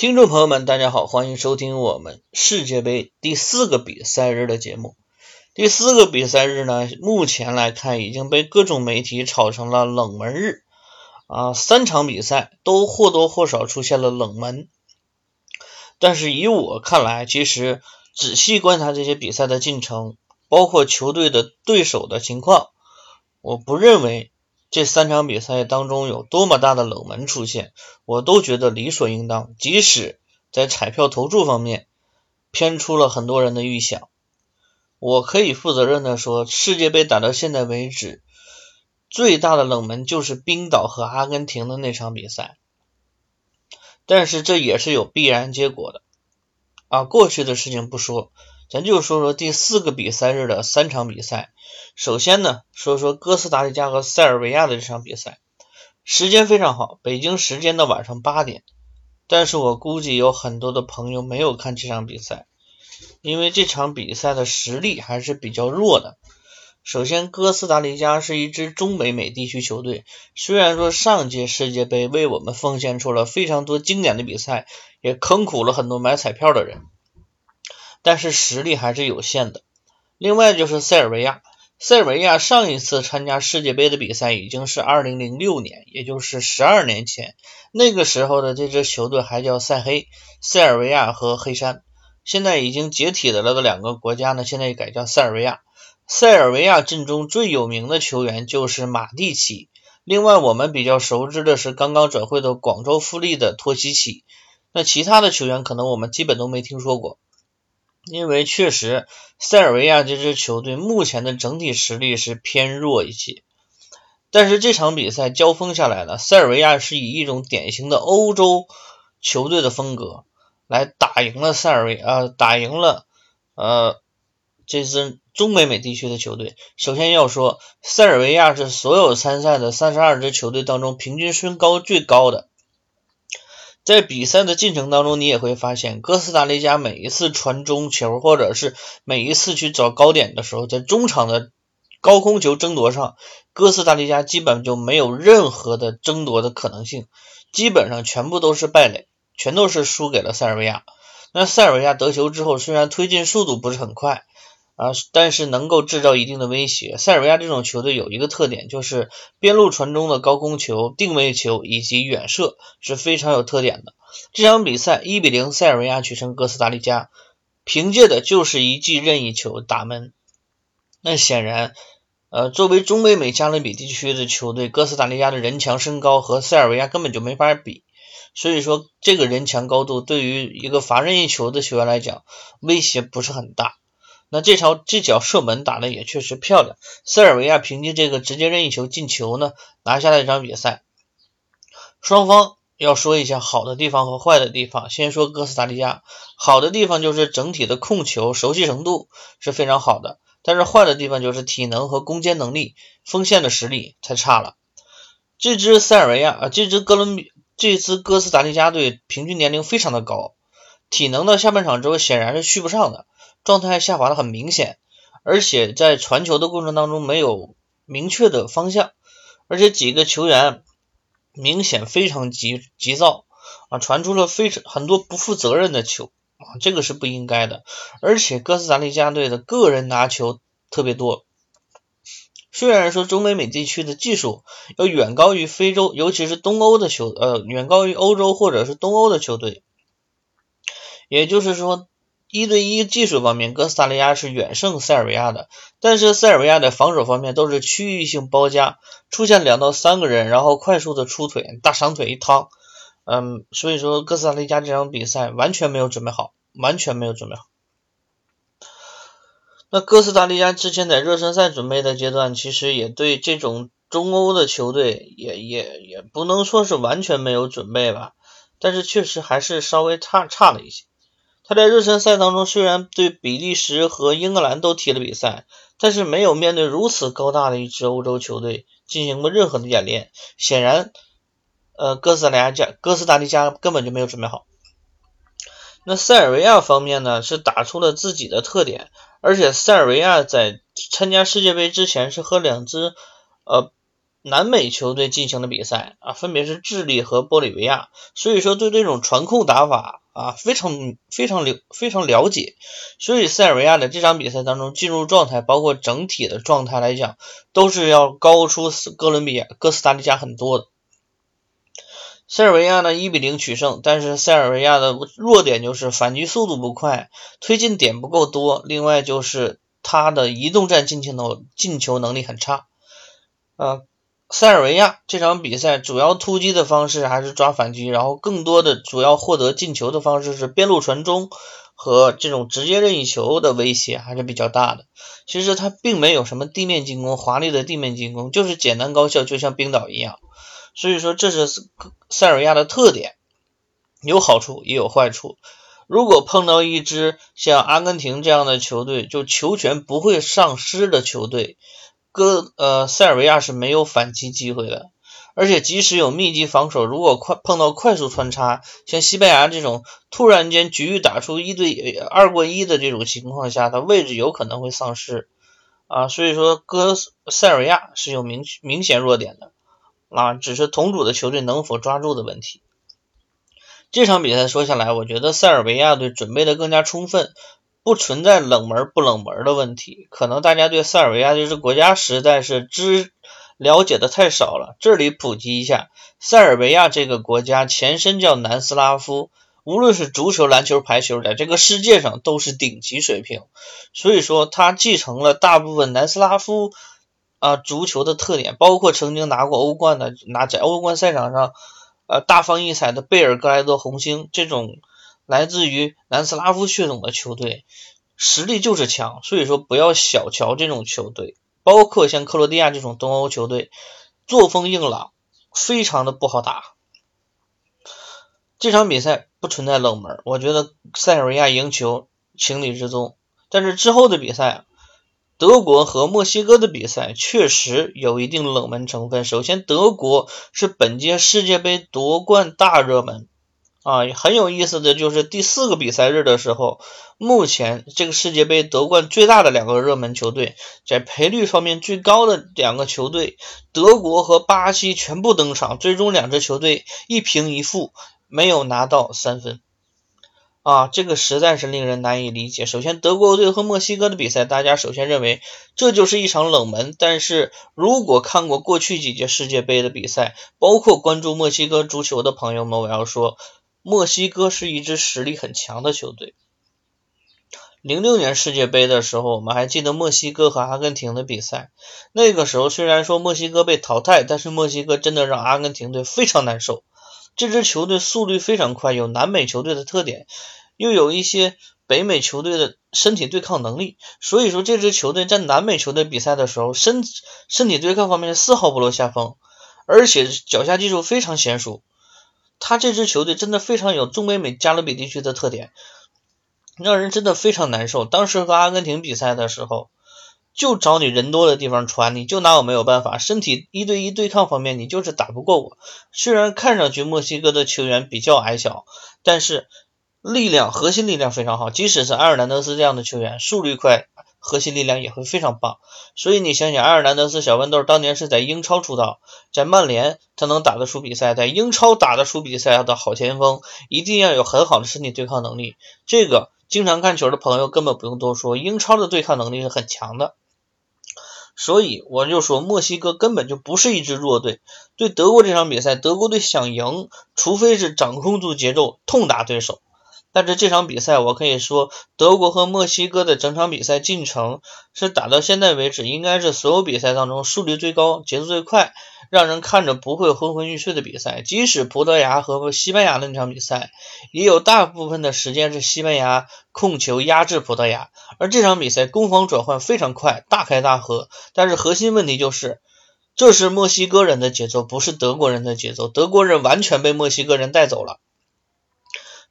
听众朋友们，大家好，欢迎收听我们世界杯第四个比赛日的节目。第四个比赛日呢，目前来看已经被各种媒体炒成了冷门日啊，三场比赛都或多或少出现了冷门。但是以我看来，其实仔细观察这些比赛的进程，包括球队的对手的情况，我不认为。这三场比赛当中有多么大的冷门出现，我都觉得理所应当。即使在彩票投注方面偏出了很多人的预想，我可以负责任的说，世界杯打到现在为止，最大的冷门就是冰岛和阿根廷的那场比赛。但是这也是有必然结果的啊，过去的事情不说。咱就说说第四个比赛日的三场比赛。首先呢，说说哥斯达黎加和塞尔维亚的这场比赛，时间非常好，北京时间的晚上八点。但是我估计有很多的朋友没有看这场比赛，因为这场比赛的实力还是比较弱的。首先，哥斯达黎加是一支中北美地区球队，虽然说上届世界杯为我们奉献出了非常多经典的比赛，也坑苦了很多买彩票的人。但是实力还是有限的。另外就是塞尔维亚，塞尔维亚上一次参加世界杯的比赛已经是二零零六年，也就是十二年前。那个时候的这支球队还叫塞黑，塞尔维亚和黑山。现在已经解体的了的两个国家呢，现在改叫塞尔维亚。塞尔维亚阵中最有名的球员就是马蒂奇。另外我们比较熟知的是刚刚转会的广州富力的托西奇。那其他的球员可能我们基本都没听说过。因为确实，塞尔维亚这支球队目前的整体实力是偏弱一些。但是这场比赛交锋下来呢，塞尔维亚是以一种典型的欧洲球队的风格来打赢了塞尔维呃打赢了呃这支中北美地区的球队。首先要说，塞尔维亚是所有参赛的三十二支球队当中平均身高最高的。在比赛的进程当中，你也会发现，哥斯达黎加每一次传中球，或者是每一次去找高点的时候，在中场的高空球争夺上，哥斯达黎加基本就没有任何的争夺的可能性，基本上全部都是败垒，全都是输给了塞尔维亚。那塞尔维亚得球之后，虽然推进速度不是很快。啊，但是能够制造一定的威胁。塞尔维亚这种球队有一个特点，就是边路传中的高空球、定位球以及远射是非常有特点的。这场比赛一比零，塞尔维亚取胜哥斯达黎加，凭借的就是一记任意球打门。那显然，呃，作为中北美加勒比地区的球队，哥斯达黎加的人墙身高和塞尔维亚根本就没法比。所以说，这个人墙高度对于一个罚任意球的球员来讲，威胁不是很大。那这场这脚射门打的也确实漂亮，塞尔维亚凭借这个直接任意球进球呢，拿下了这场比赛。双方要说一下好的地方和坏的地方，先说哥斯达黎加，好的地方就是整体的控球熟悉程度是非常好的，但是坏的地方就是体能和攻坚能力，锋线的实力太差了。这支塞尔维亚啊，这支哥伦比，这支哥斯达黎加队平均年龄非常的高，体能到下半场之后显然是续不上的。状态下滑的很明显，而且在传球的过程当中没有明确的方向，而且几个球员明显非常急急躁啊，传出了非常很多不负责任的球啊，这个是不应该的。而且哥斯达黎加队的个人拿球特别多，虽然说中美美地区的技术要远高于非洲，尤其是东欧的球呃远高于欧洲或者是东欧的球队，也就是说。一对一技术方面，哥斯达黎加是远胜塞尔维亚的，但是塞尔维亚的防守方面都是区域性包夹，出现两到三个人，然后快速的出腿，大长腿一趟，嗯，所以说哥斯达黎加这场比赛完全没有准备好，完全没有准备好。那哥斯达黎加之前在热身赛准备的阶段，其实也对这种中欧的球队也也也不能说是完全没有准备吧，但是确实还是稍微差差了一些。他在热身赛当中虽然对比利时和英格兰都踢了比赛，但是没有面对如此高大的一支欧洲球队进行过任何的演练。显然，呃，哥斯达黎加哥斯达黎加根本就没有准备好。那塞尔维亚方面呢，是打出了自己的特点，而且塞尔维亚在参加世界杯之前是和两支呃南美球队进行了比赛啊，分别是智利和玻利维亚，所以说对这种传控打法啊非常非常了非常了解，所以塞尔维亚的这场比赛当中进入状态，包括整体的状态来讲，都是要高出哥伦比亚、哥斯达黎加很多的。塞尔维亚呢一比零取胜，但是塞尔维亚的弱点就是反击速度不快，推进点不够多，另外就是他的移动战进球能进球能力很差，呃。塞尔维亚这场比赛主要突击的方式还是抓反击，然后更多的主要获得进球的方式是边路传中和这种直接任意球的威胁还是比较大的。其实他并没有什么地面进攻，华丽的地面进攻就是简单高效，就像冰岛一样。所以说这是塞尔维亚的特点，有好处也有坏处。如果碰到一支像阿根廷这样的球队，就球权不会丧失的球队。哥，呃，塞尔维亚是没有反击机会的，而且即使有密集防守，如果快碰到快速穿插，像西班牙这种突然间局域打出一对二过一的这种情况下，他位置有可能会丧失啊，所以说哥塞尔维亚是有明明显弱点的啊，只是同组的球队能否抓住的问题。这场比赛说下来，我觉得塞尔维亚队准备的更加充分。不存在冷门不冷门的问题，可能大家对塞尔维亚这支国家实在是知了解的太少了。这里普及一下，塞尔维亚这个国家前身叫南斯拉夫，无论是足球、篮球、排球，在这个世界上都是顶级水平。所以说，它继承了大部分南斯拉夫啊足球的特点，包括曾经拿过欧冠的，拿在欧冠赛场上呃大放异彩的贝尔格莱德红星这种。来自于南斯拉夫血统的球队，实力就是强，所以说不要小瞧这种球队。包括像克罗地亚这种东欧球队，作风硬朗，非常的不好打。这场比赛不存在冷门，我觉得塞尔维亚赢球情理之中。但是之后的比赛，德国和墨西哥的比赛确实有一定冷门成分。首先，德国是本届世界杯夺冠大热门。啊，很有意思的就是第四个比赛日的时候，目前这个世界杯夺冠最大的两个热门球队，在赔率方面最高的两个球队，德国和巴西全部登场，最终两支球队一平一负，没有拿到三分。啊，这个实在是令人难以理解。首先，德国队和墨西哥的比赛，大家首先认为这就是一场冷门，但是如果看过过去几届世界杯的比赛，包括关注墨西哥足球的朋友们，我要说。墨西哥是一支实力很强的球队。零六年世界杯的时候，我们还记得墨西哥和阿根廷的比赛。那个时候虽然说墨西哥被淘汰，但是墨西哥真的让阿根廷队非常难受。这支球队速率非常快，有南美球队的特点，又有一些北美球队的身体对抗能力。所以说，这支球队在南美球队比赛的时候，身身体对抗方面丝毫不落下风，而且脚下技术非常娴熟。他这支球队真的非常有中北美加勒比地区的特点，让人真的非常难受。当时和阿根廷比赛的时候，就找你人多的地方传，你就拿我没有办法。身体一对一对抗方面，你就是打不过我。虽然看上去墨西哥的球员比较矮小，但是力量核心力量非常好。即使是埃尔南德斯这样的球员，速率快。核心力量也会非常棒，所以你想想，埃尔南德斯小豌豆当年是在英超出道，在曼联他能打得出比赛，在英超打得出比赛的好前锋，一定要有很好的身体对抗能力。这个经常看球的朋友根本不用多说，英超的对抗能力是很强的。所以我就说，墨西哥根本就不是一支弱队。对德国这场比赛，德国队想赢，除非是掌控住节奏，痛打对手。但是这场比赛，我可以说，德国和墨西哥的整场比赛进程是打到现在为止，应该是所有比赛当中速率最高、节奏最快，让人看着不会昏昏欲睡的比赛。即使葡萄牙和西班牙的那场比赛，也有大部分的时间是西班牙控球压制葡萄牙，而这场比赛攻防转换非常快，大开大合。但是核心问题就是，这是墨西哥人的节奏，不是德国人的节奏，德国人完全被墨西哥人带走了。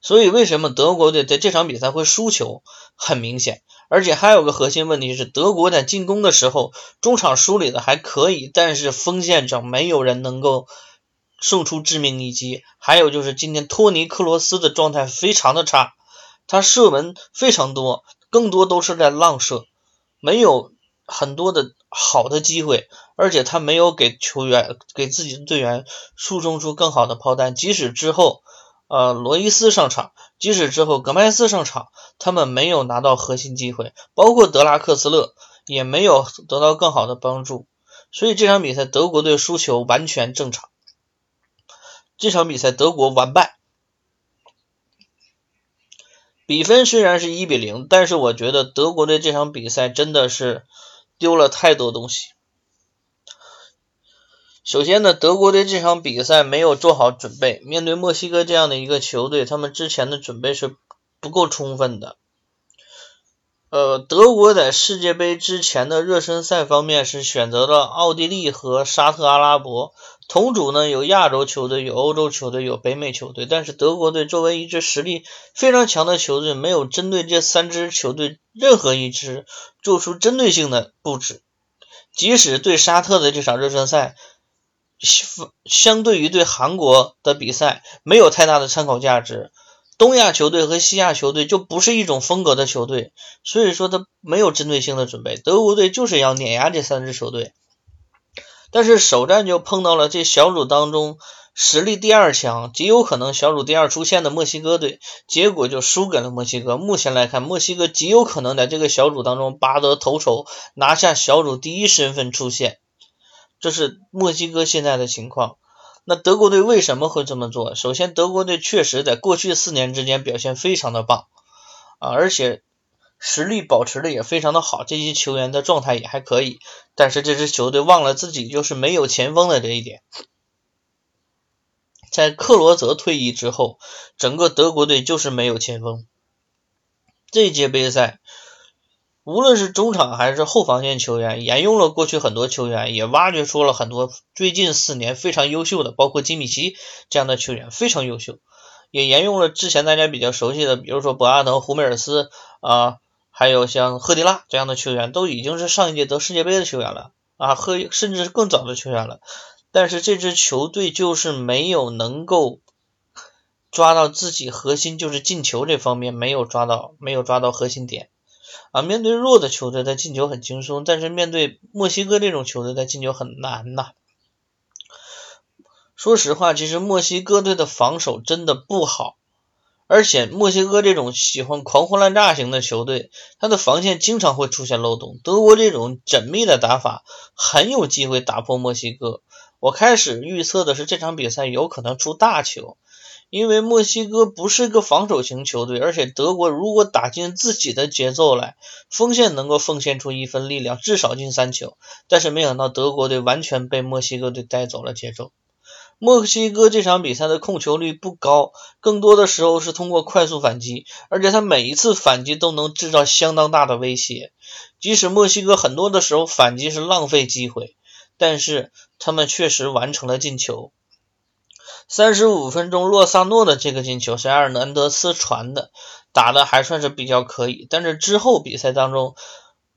所以，为什么德国队在这场比赛会输球？很明显，而且还有个核心问题是，德国在进攻的时候，中场梳理的还可以，但是锋线上没有人能够送出致命一击。还有就是今天托尼克罗斯的状态非常的差，他射门非常多，更多都是在浪射，没有很多的好的机会，而且他没有给球员给自己的队员输送出更好的炮弹。即使之后，呃，罗伊斯上场，即使之后格麦斯上场，他们没有拿到核心机会，包括德拉克斯勒也没有得到更好的帮助。所以这场比赛德国队输球完全正常。这场比赛德国完败，比分虽然是一比零，但是我觉得德国队这场比赛真的是。丢了太多东西。首先呢，德国队这场比赛没有做好准备，面对墨西哥这样的一个球队，他们之前的准备是不够充分的。呃，德国在世界杯之前的热身赛方面是选择了奥地利和沙特阿拉伯。同组呢有亚洲球队、有欧洲球队、有北美球队，但是德国队作为一支实力非常强的球队，没有针对这三支球队任何一支做出针对性的布置。即使对沙特的这场热身赛，相相对于对韩国的比赛没有太大的参考价值。东亚球队和西亚球队就不是一种风格的球队，所以说他没有针对性的准备。德国队就是要碾压这三支球队。但是首战就碰到了这小组当中实力第二强，极有可能小组第二出现的墨西哥队，结果就输给了墨西哥。目前来看，墨西哥极有可能在这个小组当中拔得头筹，拿下小组第一身份出现。这是墨西哥现在的情况。那德国队为什么会这么做？首先，德国队确实在过去四年之间表现非常的棒啊，而且。实力保持的也非常的好，这些球员的状态也还可以，但是这支球队忘了自己就是没有前锋的这一点。在克罗泽退役之后，整个德国队就是没有前锋。这届杯赛，无论是中场还是后防线球员，沿用了过去很多球员，也挖掘出了很多最近四年非常优秀的，包括基米奇这样的球员非常优秀，也沿用了之前大家比较熟悉的，比如说博阿滕、胡梅尔斯啊。还有像赫迪拉这样的球员，都已经是上一届得世界杯的球员了啊，赫甚至是更早的球员了。但是这支球队就是没有能够抓到自己核心，就是进球这方面没有抓到，没有抓到核心点啊。面对弱的球队，他进球很轻松，但是面对墨西哥这种球队，他进球很难呐。说实话，其实墨西哥队的防守真的不好。而且墨西哥这种喜欢狂轰滥炸型的球队，他的防线经常会出现漏洞。德国这种缜密的打法很有机会打破墨西哥。我开始预测的是这场比赛有可能出大球，因为墨西哥不是个防守型球队，而且德国如果打进自己的节奏来，锋线能够奉献出一份力量，至少进三球。但是没想到德国队完全被墨西哥队带走了节奏。墨西哥这场比赛的控球率不高，更多的时候是通过快速反击，而且他每一次反击都能制造相当大的威胁。即使墨西哥很多的时候反击是浪费机会，但是他们确实完成了进球。三十五分钟，洛萨诺的这个进球是埃尔南德斯传的，打的还算是比较可以。但是之后比赛当中，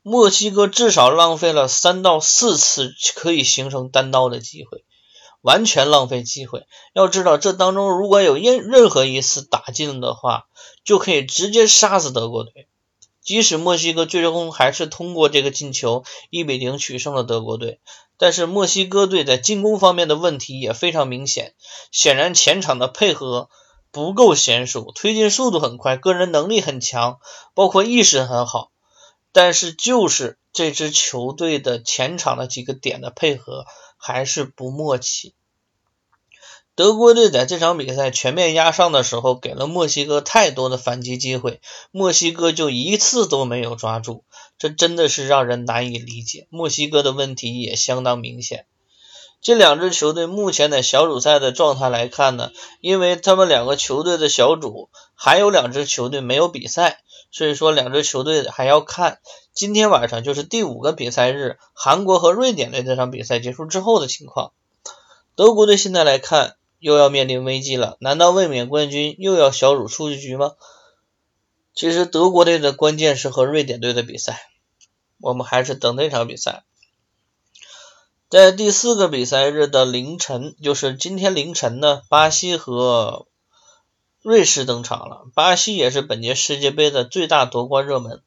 墨西哥至少浪费了三到四次可以形成单刀的机会。完全浪费机会。要知道，这当中如果有任任何一次打进的话，就可以直接杀死德国队。即使墨西哥最终还是通过这个进球一比零取胜了德国队，但是墨西哥队在进攻方面的问题也非常明显。显然前场的配合不够娴熟，推进速度很快，个人能力很强，包括意识很好，但是就是这支球队的前场的几个点的配合。还是不默契。德国队在这场比赛全面压上的时候，给了墨西哥太多的反击机会，墨西哥就一次都没有抓住，这真的是让人难以理解。墨西哥的问题也相当明显。这两支球队目前在小组赛的状态来看呢，因为他们两个球队的小组还有两支球队没有比赛，所以说两支球队还要看。今天晚上就是第五个比赛日，韩国和瑞典队这场比赛结束之后的情况。德国队现在来看又要面临危机了，难道卫冕冠军又要小组出局吗？其实德国队的关键是和瑞典队的比赛，我们还是等那场比赛。在第四个比赛日的凌晨，就是今天凌晨呢，巴西和瑞士登场了。巴西也是本届世界杯的最大夺冠热门。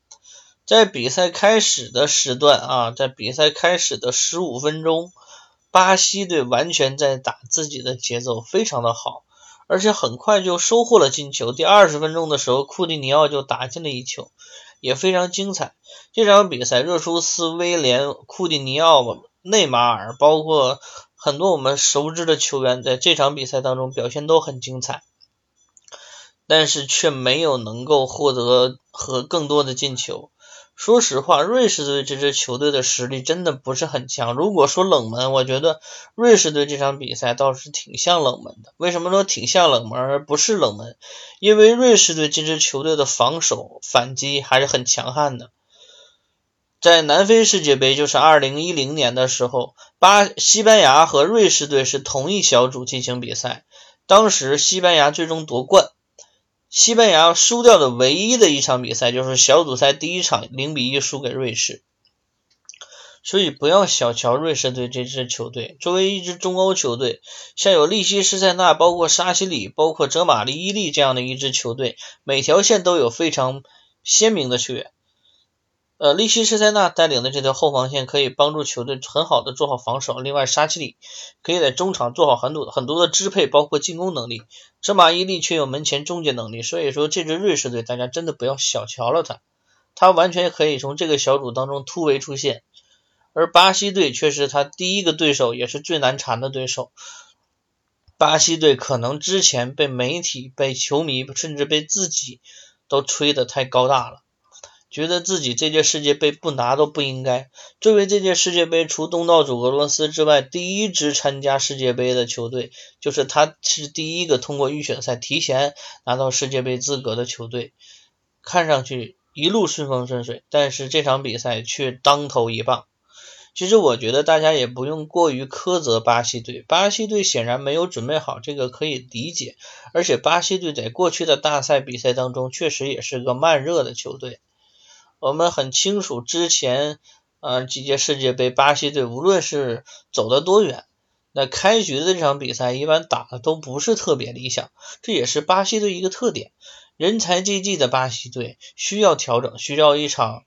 在比赛开始的时段啊，在比赛开始的十五分钟，巴西队完全在打自己的节奏，非常的好，而且很快就收获了进球。第二十分钟的时候，库蒂尼奥就打进了一球，也非常精彩。这场比赛，热苏斯、威廉、库蒂尼奥、内马尔，包括很多我们熟知的球员，在这场比赛当中表现都很精彩，但是却没有能够获得和更多的进球。说实话，瑞士队这支球队的实力真的不是很强。如果说冷门，我觉得瑞士队这场比赛倒是挺像冷门的。为什么说挺像冷门而不是冷门？因为瑞士队这支球队的防守反击还是很强悍的。在南非世界杯，就是二零一零年的时候，巴西班牙和瑞士队是同一小组进行比赛，当时西班牙最终夺冠。西班牙输掉的唯一的一场比赛就是小组赛第一场零比一输给瑞士，所以不要小瞧瑞士队这支球队。作为一支中欧球队，像有利希施塞纳、包括沙西里、包括哲马利伊利这样的一支球队，每条线都有非常鲜明的球员。呃，利希施塞纳带领的这条后防线可以帮助球队很好的做好防守。另外，沙奇里可以在中场做好很多很多的支配，包括进攻能力。泽马伊利却有门前终结能力。所以说，这支瑞士队大家真的不要小瞧了他，他完全可以从这个小组当中突围出线。而巴西队却是他第一个对手，也是最难缠的对手。巴西队可能之前被媒体、被球迷，甚至被自己都吹得太高大了。觉得自己这届世界杯不拿都不应该。作为这届世界杯除东道主俄罗斯之外第一支参加世界杯的球队，就是他是第一个通过预选赛提前拿到世界杯资格的球队，看上去一路顺风顺水，但是这场比赛却当头一棒。其实我觉得大家也不用过于苛责巴西队，巴西队显然没有准备好，这个可以理解。而且巴西队在过去的大赛比赛当中确实也是个慢热的球队。我们很清楚，之前呃几届世界杯，巴西队无论是走得多远，那开局的这场比赛一般打的都不是特别理想，这也是巴西队一个特点。人才济济的巴西队需要调整，需要一场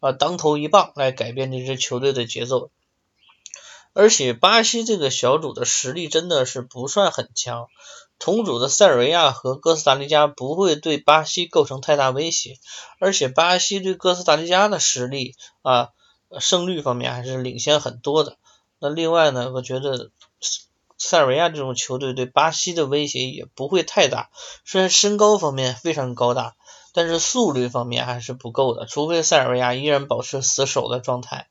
啊当头一棒来改变这支球队的节奏。而且巴西这个小组的实力真的是不算很强。同组的塞尔维亚和哥斯达黎加不会对巴西构成太大威胁，而且巴西对哥斯达黎加的实力啊胜率方面还是领先很多的。那另外呢，我觉得塞尔维亚这种球队对巴西的威胁也不会太大。虽然身高方面非常高大，但是速率方面还是不够的，除非塞尔维亚依然保持死守的状态。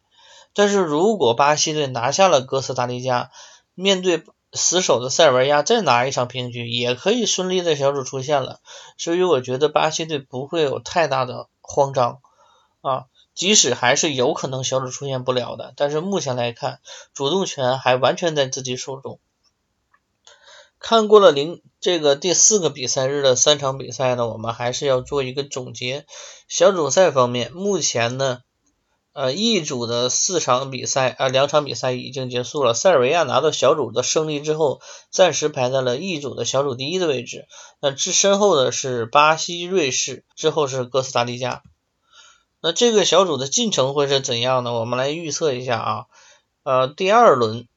但是如果巴西队拿下了哥斯达黎加，面对。死守的塞尔维亚再拿一场平局，也可以顺利在小组出线了。所以我觉得巴西队不会有太大的慌张啊，即使还是有可能小组出现不了的，但是目前来看，主动权还完全在自己手中。看过了零这个第四个比赛日的三场比赛呢，我们还是要做一个总结。小组赛方面，目前呢。呃，E 组的四场比赛啊，两场比赛已经结束了。塞尔维亚拿到小组的胜利之后，暂时排在了 E 组的小组第一的位置。那之身后的是巴西、瑞士，之后是哥斯达黎加。那这个小组的进程会是怎样呢？我们来预测一下啊。呃，第二轮，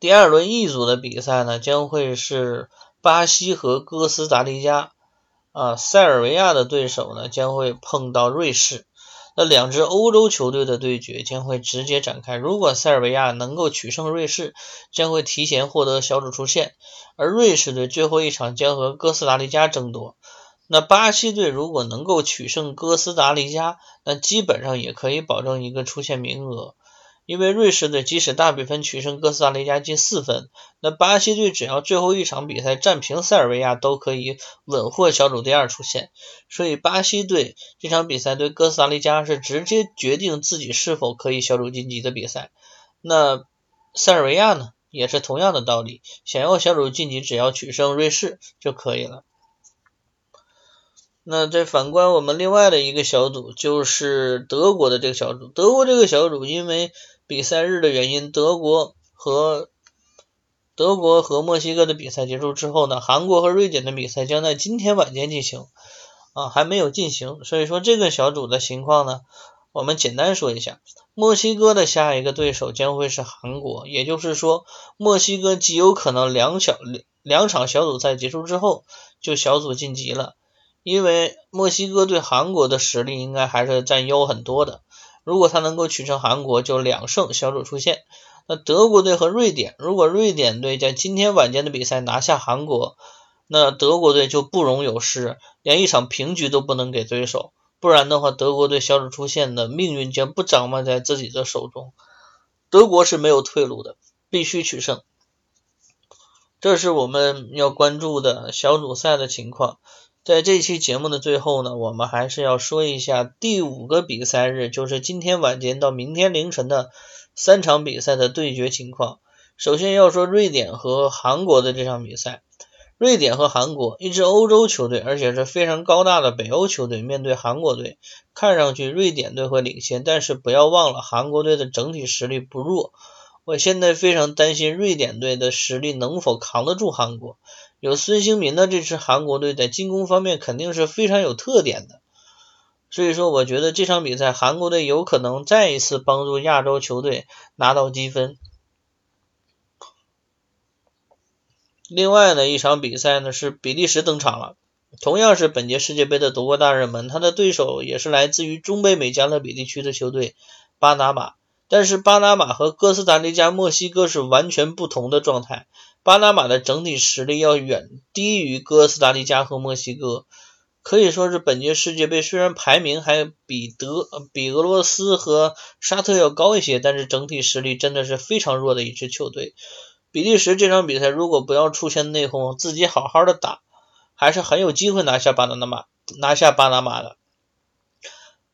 第二轮 E 组的比赛呢，将会是巴西和哥斯达黎加。啊，塞尔维亚的对手呢，将会碰到瑞士。那两支欧洲球队的对决将会直接展开。如果塞尔维亚能够取胜瑞士，将会提前获得小组出线；而瑞士队最后一场将和哥斯达黎加争夺。那巴西队如果能够取胜哥斯达黎加，那基本上也可以保证一个出线名额。因为瑞士队即使大比分取胜哥斯达黎加近四分，那巴西队只要最后一场比赛战平塞尔维亚，都可以稳获小组第二出线。所以巴西队这场比赛对哥斯达黎加是直接决定自己是否可以小组晋级的比赛。那塞尔维亚呢，也是同样的道理，想要小组晋级，只要取胜瑞士就可以了。那再反观我们另外的一个小组，就是德国的这个小组。德国这个小组因为比赛日的原因，德国和德国和墨西哥的比赛结束之后呢，韩国和瑞典的比赛将在今天晚间进行。啊还没有进行，所以说这个小组的情况呢，我们简单说一下，墨西哥的下一个对手将会是韩国，也就是说墨西哥极有可能两小两场小组赛结束之后就小组晋级了，因为墨西哥对韩国的实力应该还是占优很多的，如果他能够取胜韩国，就两胜小组出线。那德国队和瑞典，如果瑞典队在今天晚间的比赛拿下韩国，那德国队就不容有失，连一场平局都不能给对手，不然的话，德国队小组出线的命运将不掌握在自己的手中，德国是没有退路的，必须取胜。这是我们要关注的小组赛的情况。在这期节目的最后呢，我们还是要说一下第五个比赛日，就是今天晚间到明天凌晨的。三场比赛的对决情况，首先要说瑞典和韩国的这场比赛。瑞典和韩国，一支欧洲球队，而且是非常高大的北欧球队，面对韩国队，看上去瑞典队会领先，但是不要忘了韩国队的整体实力不弱。我现在非常担心瑞典队的实力能否扛得住韩国。有孙兴民的这支韩国队在进攻方面肯定是非常有特点的。所以说，我觉得这场比赛韩国队有可能再一次帮助亚洲球队拿到积分。另外呢，一场比赛呢是比利时登场了，同样是本届世界杯的夺冠大热门，他的对手也是来自于中北美加勒比地区的球队巴拿马。但是巴拿马和哥斯达黎加、墨西哥是完全不同的状态，巴拿马的整体实力要远低于哥斯达黎加和墨西哥。可以说是本届世界杯虽然排名还比德、比俄罗斯和沙特要高一些，但是整体实力真的是非常弱的一支球队。比利时这场比赛如果不要出现内讧，自己好好的打，还是很有机会拿下巴拿马、拿下巴拿马的。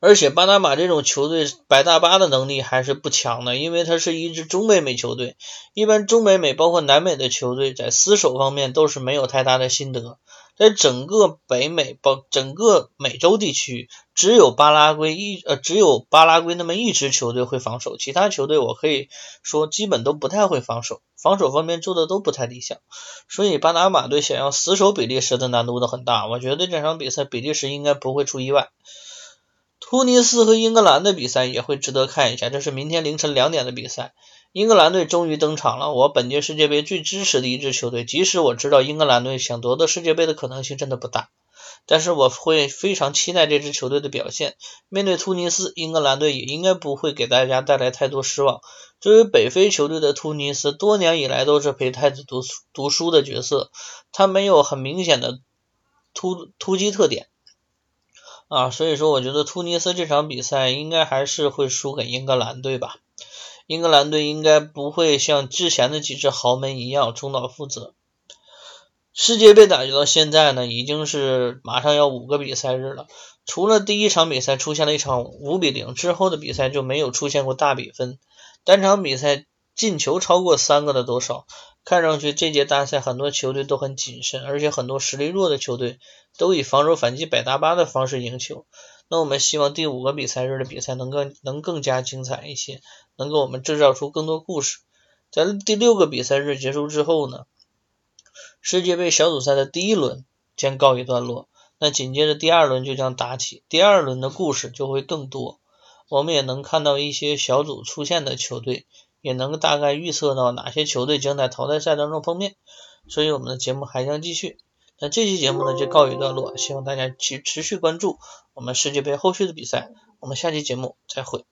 而且巴拿马这种球队白大巴的能力还是不强的，因为它是一支中北美球队。一般中北美包括南美的球队在死守方面都是没有太大的心得。在整个北美，包整个美洲地区，只有巴拉圭一呃，只有巴拉圭那么一支球队会防守，其他球队我可以说基本都不太会防守，防守方面做的都不太理想。所以巴拿马队想要死守比利时的难度都很大。我觉得这场比赛比利时应该不会出意外。突尼斯和英格兰的比赛也会值得看一下，这是明天凌晨两点的比赛。英格兰队终于登场了，我本届世界杯最支持的一支球队。即使我知道英格兰队想夺得世界杯的可能性真的不大，但是我会非常期待这支球队的表现。面对突尼斯，英格兰队也应该不会给大家带来太多失望。作为北非球队的突尼斯，多年以来都是陪太子读读书的角色，他没有很明显的突突击特点啊，所以说我觉得突尼斯这场比赛应该还是会输给英格兰队吧。英格兰队应该不会像之前的几支豪门一样重蹈覆辙。世界杯打到现在呢，已经是马上要五个比赛日了。除了第一场比赛出现了一场五比零之后的比赛就没有出现过大比分，单场比赛进球超过三个的多少？看上去这届大赛很多球队都很谨慎，而且很多实力弱的球队都以防守反击百大巴的方式赢球。那我们希望第五个比赛日的比赛能更能更加精彩一些，能给我们制造出更多故事。在第六个比赛日结束之后呢，世界杯小组赛的第一轮将告一段落，那紧接着第二轮就将打起，第二轮的故事就会更多。我们也能看到一些小组出现的球队，也能大概预测到哪些球队将在淘汰赛当中碰面。所以我们的节目还将继续。那这期节目呢就告一段落，希望大家持持续关注我们世界杯后续的比赛。我们下期节目再会。